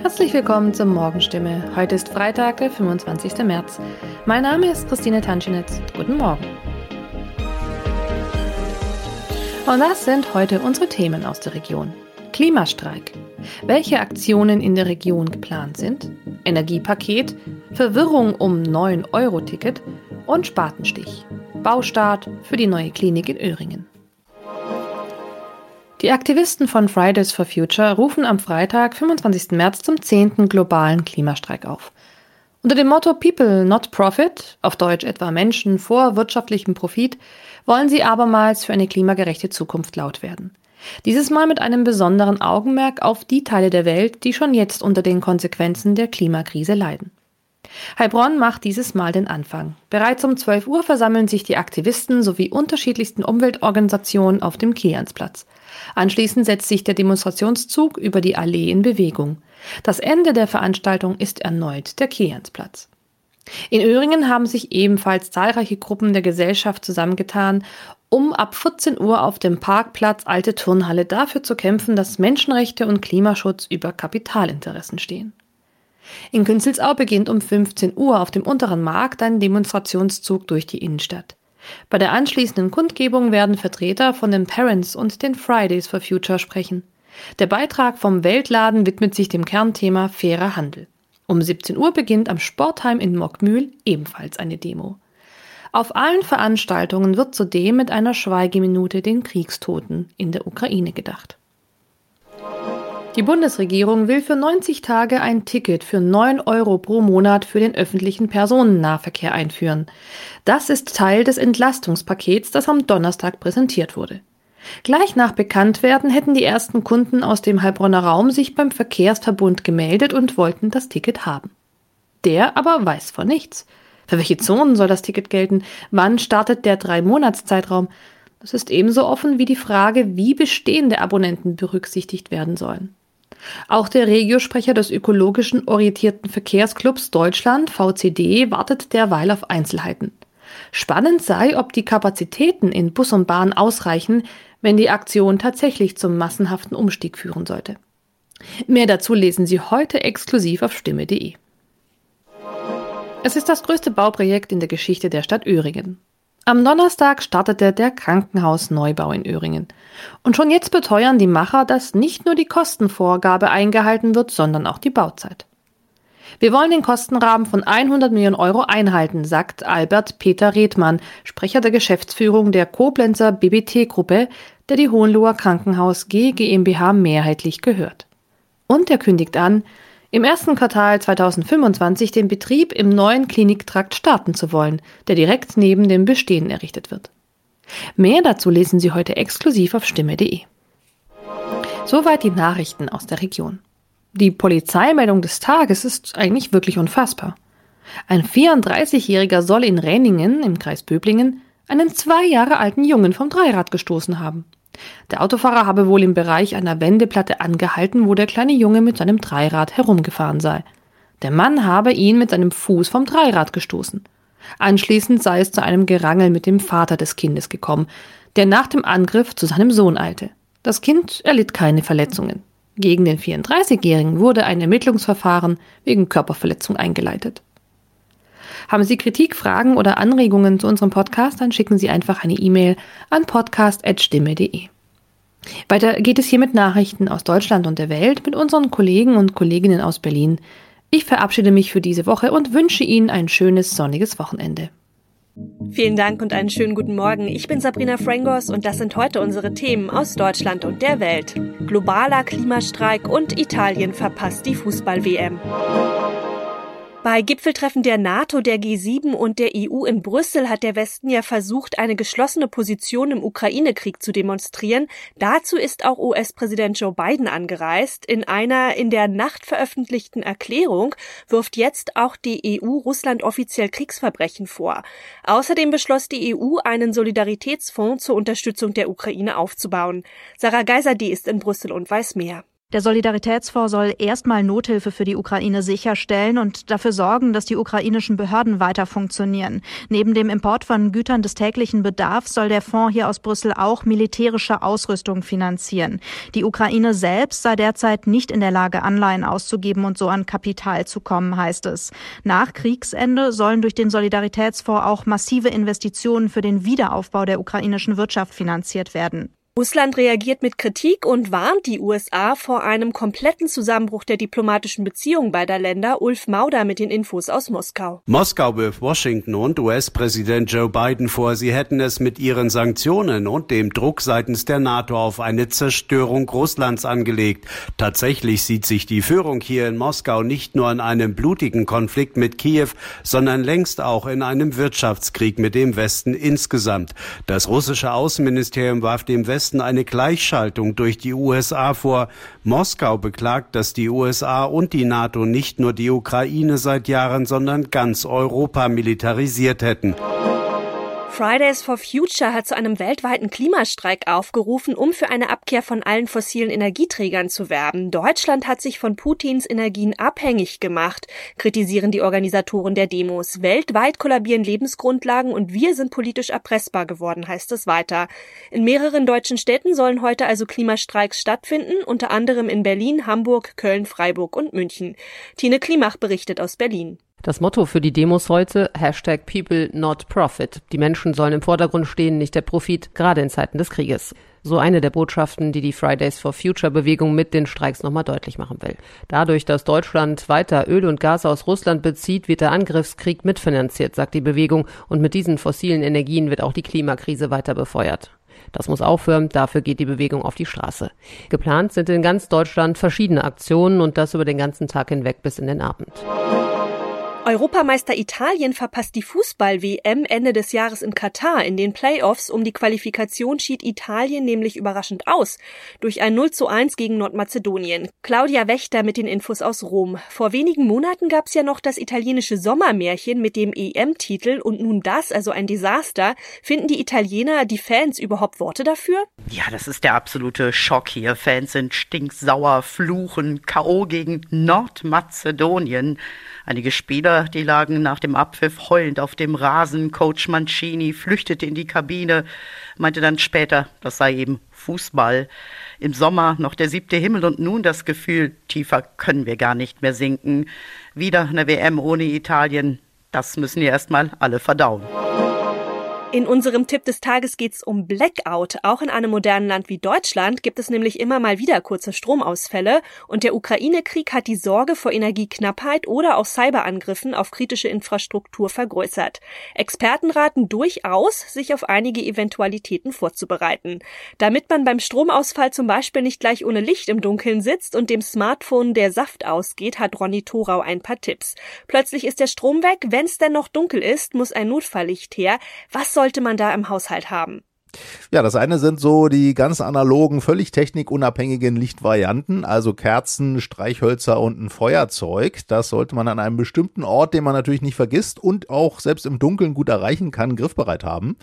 Herzlich willkommen zur Morgenstimme. Heute ist Freitag, der 25. März. Mein Name ist Christine Tanschinitz. Guten Morgen. Und das sind heute unsere Themen aus der Region. Klimastreik. Welche Aktionen in der Region geplant sind? Energiepaket, Verwirrung um 9-Euro-Ticket und Spatenstich. Baustart für die neue Klinik in Öhringen. Die Aktivisten von Fridays for Future rufen am Freitag, 25. März, zum 10. globalen Klimastreik auf. Unter dem Motto People not Profit, auf Deutsch etwa Menschen vor wirtschaftlichem Profit, wollen sie abermals für eine klimagerechte Zukunft laut werden. Dieses Mal mit einem besonderen Augenmerk auf die Teile der Welt, die schon jetzt unter den Konsequenzen der Klimakrise leiden. Heilbronn macht dieses Mal den Anfang. Bereits um 12 Uhr versammeln sich die Aktivisten sowie unterschiedlichsten Umweltorganisationen auf dem Kiliansplatz. Anschließend setzt sich der Demonstrationszug über die Allee in Bewegung. Das Ende der Veranstaltung ist erneut der Kiliansplatz. In Öhringen haben sich ebenfalls zahlreiche Gruppen der Gesellschaft zusammengetan, um ab 14 Uhr auf dem Parkplatz Alte Turnhalle dafür zu kämpfen, dass Menschenrechte und Klimaschutz über Kapitalinteressen stehen. In Künzelsau beginnt um 15 Uhr auf dem unteren Markt ein Demonstrationszug durch die Innenstadt. Bei der anschließenden Kundgebung werden Vertreter von den Parents und den Fridays for Future sprechen. Der Beitrag vom Weltladen widmet sich dem Kernthema fairer Handel. Um 17 Uhr beginnt am Sportheim in Mockmühl ebenfalls eine Demo. Auf allen Veranstaltungen wird zudem mit einer Schweigeminute den Kriegstoten in der Ukraine gedacht. Die Bundesregierung will für 90 Tage ein Ticket für 9 Euro pro Monat für den öffentlichen Personennahverkehr einführen. Das ist Teil des Entlastungspakets, das am Donnerstag präsentiert wurde. Gleich nach Bekanntwerden hätten die ersten Kunden aus dem Heilbronner Raum sich beim Verkehrsverbund gemeldet und wollten das Ticket haben. Der aber weiß von nichts. Für welche Zonen soll das Ticket gelten? Wann startet der Drei-Monats-Zeitraum? Das ist ebenso offen wie die Frage, wie bestehende Abonnenten berücksichtigt werden sollen. Auch der Regiosprecher des ökologischen orientierten Verkehrsclubs Deutschland, VCD, wartet derweil auf Einzelheiten. Spannend sei, ob die Kapazitäten in Bus und Bahn ausreichen, wenn die Aktion tatsächlich zum massenhaften Umstieg führen sollte. Mehr dazu lesen Sie heute exklusiv auf stimme.de. Es ist das größte Bauprojekt in der Geschichte der Stadt Öhringen. Am Donnerstag startete der Krankenhausneubau in Öhringen. Und schon jetzt beteuern die Macher, dass nicht nur die Kostenvorgabe eingehalten wird, sondern auch die Bauzeit. Wir wollen den Kostenrahmen von 100 Millionen Euro einhalten, sagt Albert Peter Redmann, Sprecher der Geschäftsführung der Koblenzer BBT-Gruppe, der die Hohenloher Krankenhaus G GmbH mehrheitlich gehört. Und er kündigt an, im ersten Quartal 2025 den Betrieb im neuen Kliniktrakt starten zu wollen, der direkt neben dem bestehenden errichtet wird. Mehr dazu lesen Sie heute exklusiv auf stimme.de. Soweit die Nachrichten aus der Region. Die Polizeimeldung des Tages ist eigentlich wirklich unfassbar. Ein 34-Jähriger soll in Renningen im Kreis Böblingen einen zwei Jahre alten Jungen vom Dreirad gestoßen haben. Der Autofahrer habe wohl im Bereich einer Wendeplatte angehalten, wo der kleine Junge mit seinem Dreirad herumgefahren sei. Der Mann habe ihn mit seinem Fuß vom Dreirad gestoßen. Anschließend sei es zu einem Gerangel mit dem Vater des Kindes gekommen, der nach dem Angriff zu seinem Sohn eilte. Das Kind erlitt keine Verletzungen. Gegen den 34-Jährigen wurde ein Ermittlungsverfahren wegen Körperverletzung eingeleitet. Haben Sie Kritik, Fragen oder Anregungen zu unserem Podcast, dann schicken Sie einfach eine E-Mail an podcast.stimme.de. Weiter geht es hier mit Nachrichten aus Deutschland und der Welt mit unseren Kollegen und Kolleginnen aus Berlin. Ich verabschiede mich für diese Woche und wünsche Ihnen ein schönes sonniges Wochenende. Vielen Dank und einen schönen guten Morgen. Ich bin Sabrina Frangos und das sind heute unsere Themen aus Deutschland und der Welt. Globaler Klimastreik und Italien verpasst die Fußball-WM. Bei Gipfeltreffen der NATO, der G7 und der EU in Brüssel hat der Westen ja versucht, eine geschlossene Position im Ukraine-Krieg zu demonstrieren. Dazu ist auch US-Präsident Joe Biden angereist. In einer in der Nacht veröffentlichten Erklärung wirft jetzt auch die EU Russland offiziell Kriegsverbrechen vor. Außerdem beschloss die EU, einen Solidaritätsfonds zur Unterstützung der Ukraine aufzubauen. Sarah Geiser, die ist in Brüssel und weiß mehr. Der Solidaritätsfonds soll erstmal Nothilfe für die Ukraine sicherstellen und dafür sorgen, dass die ukrainischen Behörden weiter funktionieren. Neben dem Import von Gütern des täglichen Bedarfs soll der Fonds hier aus Brüssel auch militärische Ausrüstung finanzieren. Die Ukraine selbst sei derzeit nicht in der Lage, Anleihen auszugeben und so an Kapital zu kommen, heißt es. Nach Kriegsende sollen durch den Solidaritätsfonds auch massive Investitionen für den Wiederaufbau der ukrainischen Wirtschaft finanziert werden. Russland reagiert mit Kritik und warnt die USA vor einem kompletten Zusammenbruch der diplomatischen Beziehungen beider Länder. Ulf Mauder mit den Infos aus Moskau. Moskau wirft Washington und US-Präsident Joe Biden vor, sie hätten es mit ihren Sanktionen und dem Druck seitens der NATO auf eine Zerstörung Russlands angelegt. Tatsächlich sieht sich die Führung hier in Moskau nicht nur in einem blutigen Konflikt mit Kiew, sondern längst auch in einem Wirtschaftskrieg mit dem Westen insgesamt. Das russische Außenministerium warf dem Westen Westen eine Gleichschaltung durch die USA vor. Moskau beklagt, dass die USA und die NATO nicht nur die Ukraine seit Jahren, sondern ganz Europa militarisiert hätten. Fridays for Future hat zu einem weltweiten Klimastreik aufgerufen, um für eine Abkehr von allen fossilen Energieträgern zu werben. Deutschland hat sich von Putins Energien abhängig gemacht, kritisieren die Organisatoren der Demos. Weltweit kollabieren Lebensgrundlagen und wir sind politisch erpressbar geworden, heißt es weiter. In mehreren deutschen Städten sollen heute also Klimastreiks stattfinden, unter anderem in Berlin, Hamburg, Köln, Freiburg und München. Tine Klimach berichtet aus Berlin. Das Motto für die Demos heute, Hashtag People Not Profit. Die Menschen sollen im Vordergrund stehen, nicht der Profit, gerade in Zeiten des Krieges. So eine der Botschaften, die die Fridays for Future Bewegung mit den Streiks nochmal deutlich machen will. Dadurch, dass Deutschland weiter Öl und Gas aus Russland bezieht, wird der Angriffskrieg mitfinanziert, sagt die Bewegung, und mit diesen fossilen Energien wird auch die Klimakrise weiter befeuert. Das muss aufhören, dafür geht die Bewegung auf die Straße. Geplant sind in ganz Deutschland verschiedene Aktionen und das über den ganzen Tag hinweg bis in den Abend. Europameister Italien verpasst die Fußball-WM Ende des Jahres in Katar. In den Playoffs um die Qualifikation schied Italien nämlich überraschend aus. Durch ein 0 zu 1 gegen Nordmazedonien. Claudia Wächter mit den Infos aus Rom. Vor wenigen Monaten gab es ja noch das italienische Sommermärchen mit dem EM-Titel und nun das, also ein Desaster. Finden die Italiener, die Fans überhaupt Worte dafür? Ja, das ist der absolute Schock hier. Fans sind stinksauer, fluchen, K.O. gegen Nordmazedonien. Einige Spieler, die lagen nach dem Abpfiff heulend auf dem Rasen. Coach Mancini flüchtete in die Kabine, meinte dann später, das sei eben Fußball. Im Sommer noch der siebte Himmel und nun das Gefühl, tiefer können wir gar nicht mehr sinken. Wieder eine WM ohne Italien. Das müssen wir erstmal alle verdauen. In unserem Tipp des Tages geht's um Blackout. Auch in einem modernen Land wie Deutschland gibt es nämlich immer mal wieder kurze Stromausfälle und der Ukraine-Krieg hat die Sorge vor Energieknappheit oder auch Cyberangriffen auf kritische Infrastruktur vergrößert. Experten raten durchaus, sich auf einige Eventualitäten vorzubereiten. Damit man beim Stromausfall zum Beispiel nicht gleich ohne Licht im Dunkeln sitzt und dem Smartphone der Saft ausgeht, hat Ronny Thorau ein paar Tipps. Plötzlich ist der Strom weg, wenn's denn noch dunkel ist, muss ein Notfalllicht her. Was sollte man da im Haushalt haben? Ja, das eine sind so die ganz analogen, völlig technikunabhängigen Lichtvarianten, also Kerzen, Streichhölzer und ein Feuerzeug. Das sollte man an einem bestimmten Ort, den man natürlich nicht vergisst und auch selbst im Dunkeln gut erreichen kann, griffbereit haben.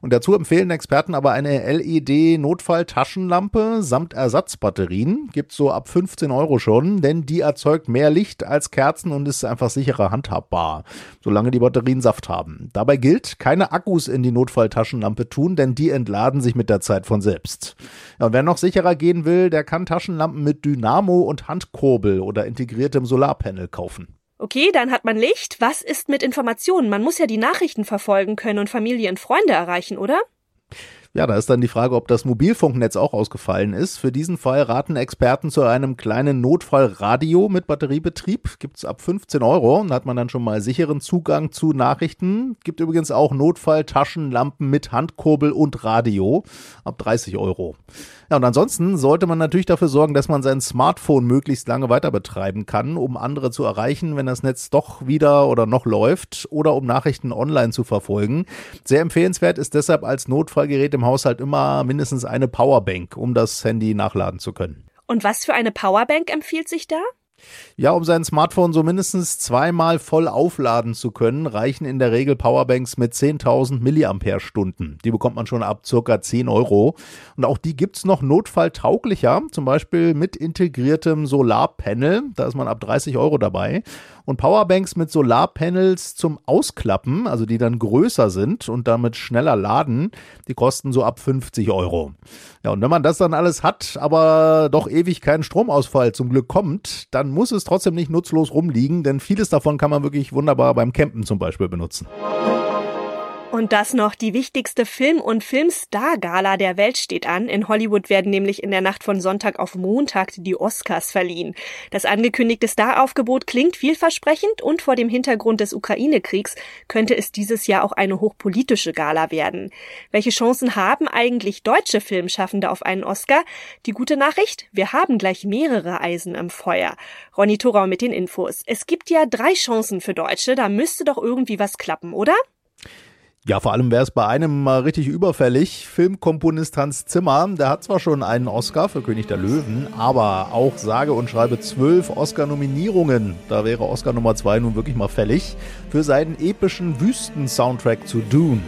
Und dazu empfehlen Experten aber eine LED-Notfall-Taschenlampe samt Ersatzbatterien. Gibt's so ab 15 Euro schon, denn die erzeugt mehr Licht als Kerzen und ist einfach sicherer handhabbar, solange die Batterien Saft haben. Dabei gilt, keine Akkus in die Notfall-Taschenlampe tun, denn die entladen sich mit der Zeit von selbst. Ja, und wer noch sicherer gehen will, der kann Taschenlampen mit Dynamo und Handkurbel oder integriertem Solarpanel kaufen. Okay, dann hat man Licht. Was ist mit Informationen? Man muss ja die Nachrichten verfolgen können und Familie und Freunde erreichen, oder? Ja, da ist dann die Frage, ob das Mobilfunknetz auch ausgefallen ist. Für diesen Fall raten Experten zu einem kleinen Notfallradio mit Batteriebetrieb. Gibt's ab 15 Euro und hat man dann schon mal sicheren Zugang zu Nachrichten. Gibt übrigens auch Notfalltaschenlampen mit Handkurbel und Radio ab 30 Euro. Ja, und ansonsten sollte man natürlich dafür sorgen, dass man sein Smartphone möglichst lange weiter betreiben kann, um andere zu erreichen, wenn das Netz doch wieder oder noch läuft oder um Nachrichten online zu verfolgen. Sehr empfehlenswert ist deshalb als Notfallgerät im Haushalt immer mindestens eine Powerbank, um das Handy nachladen zu können. Und was für eine Powerbank empfiehlt sich da? Ja, um sein Smartphone so mindestens zweimal voll aufladen zu können, reichen in der Regel Powerbanks mit 10.000 Milliampere-Stunden. Die bekommt man schon ab circa 10 Euro. Und auch die gibt's noch notfalltauglicher, zum Beispiel mit integriertem Solarpanel. Da ist man ab 30 Euro dabei und Powerbanks mit Solarpanels zum Ausklappen, also die dann größer sind und damit schneller laden, die kosten so ab 50 Euro. Ja, und wenn man das dann alles hat, aber doch ewig keinen Stromausfall zum Glück kommt, dann muss es trotzdem nicht nutzlos rumliegen, denn vieles davon kann man wirklich wunderbar beim Campen zum Beispiel benutzen. Und das noch die wichtigste Film- und Filmstar-Gala der Welt steht an. In Hollywood werden nämlich in der Nacht von Sonntag auf Montag die Oscars verliehen. Das angekündigte Staraufgebot klingt vielversprechend und vor dem Hintergrund des Ukraine-Kriegs könnte es dieses Jahr auch eine hochpolitische Gala werden. Welche Chancen haben eigentlich deutsche Filmschaffende auf einen Oscar? Die gute Nachricht? Wir haben gleich mehrere Eisen im Feuer. Ronny Thorau mit den Infos. Es gibt ja drei Chancen für Deutsche, da müsste doch irgendwie was klappen, oder? Ja, vor allem wäre es bei einem mal richtig überfällig. Filmkomponist Hans Zimmer, der hat zwar schon einen Oscar für König der Löwen, aber auch sage und schreibe zwölf Oscar-Nominierungen. Da wäre Oscar Nummer zwei nun wirklich mal fällig für seinen epischen Wüsten-Soundtrack zu Dune.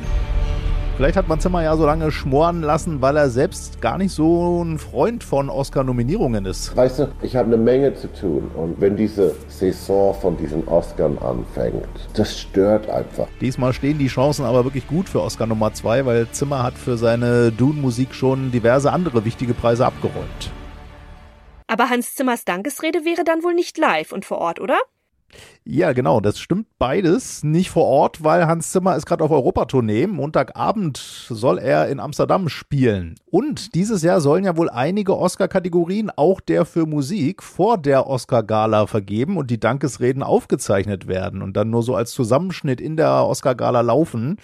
Vielleicht hat man Zimmer ja so lange schmoren lassen, weil er selbst gar nicht so ein Freund von Oscar-Nominierungen ist. Weißt du, ich habe eine Menge zu tun und wenn diese Saison von diesen Oscars anfängt, das stört einfach. Diesmal stehen die Chancen aber wirklich gut für Oscar Nummer 2, weil Zimmer hat für seine Dune-Musik schon diverse andere wichtige Preise abgeräumt. Aber Hans Zimmers Dankesrede wäre dann wohl nicht live und vor Ort, oder? Ja, genau, das stimmt beides. Nicht vor Ort, weil Hans Zimmer ist gerade auf Europatournee. Montagabend soll er in Amsterdam spielen. Und dieses Jahr sollen ja wohl einige Oscar-Kategorien, auch der für Musik, vor der Oscar-Gala vergeben und die Dankesreden aufgezeichnet werden und dann nur so als Zusammenschnitt in der Oscar-Gala laufen.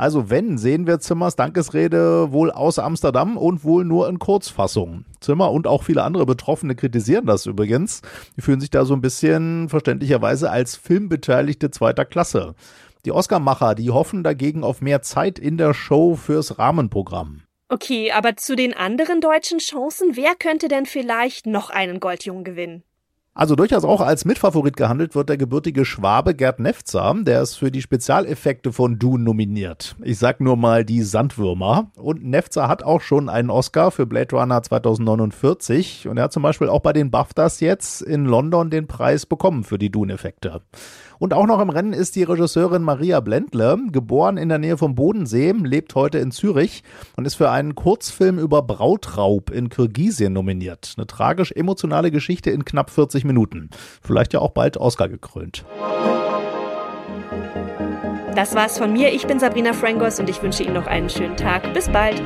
Also wenn, sehen wir Zimmers Dankesrede wohl aus Amsterdam und wohl nur in Kurzfassung. Zimmer und auch viele andere Betroffene kritisieren das übrigens. Die fühlen sich da so ein bisschen verständlicherweise als Filmbeteiligte zweiter Klasse. Die Oscarmacher, die hoffen dagegen auf mehr Zeit in der Show fürs Rahmenprogramm. Okay, aber zu den anderen deutschen Chancen, wer könnte denn vielleicht noch einen Goldjungen gewinnen? Also durchaus auch als Mitfavorit gehandelt wird der gebürtige Schwabe Gerd Nefzer, der ist für die Spezialeffekte von Dune nominiert. Ich sag nur mal die Sandwürmer. Und Nefzer hat auch schon einen Oscar für Blade Runner 2049 und er hat zum Beispiel auch bei den BAFTAs jetzt in London den Preis bekommen für die Dune-Effekte. Und auch noch im Rennen ist die Regisseurin Maria Blendle, geboren in der Nähe vom Bodensee, lebt heute in Zürich und ist für einen Kurzfilm über Brautraub in Kirgisien nominiert. Eine tragisch emotionale Geschichte in knapp 40 Minuten. Vielleicht ja auch bald Oscar gekrönt. Das war's von mir. Ich bin Sabrina Frangos und ich wünsche Ihnen noch einen schönen Tag. Bis bald.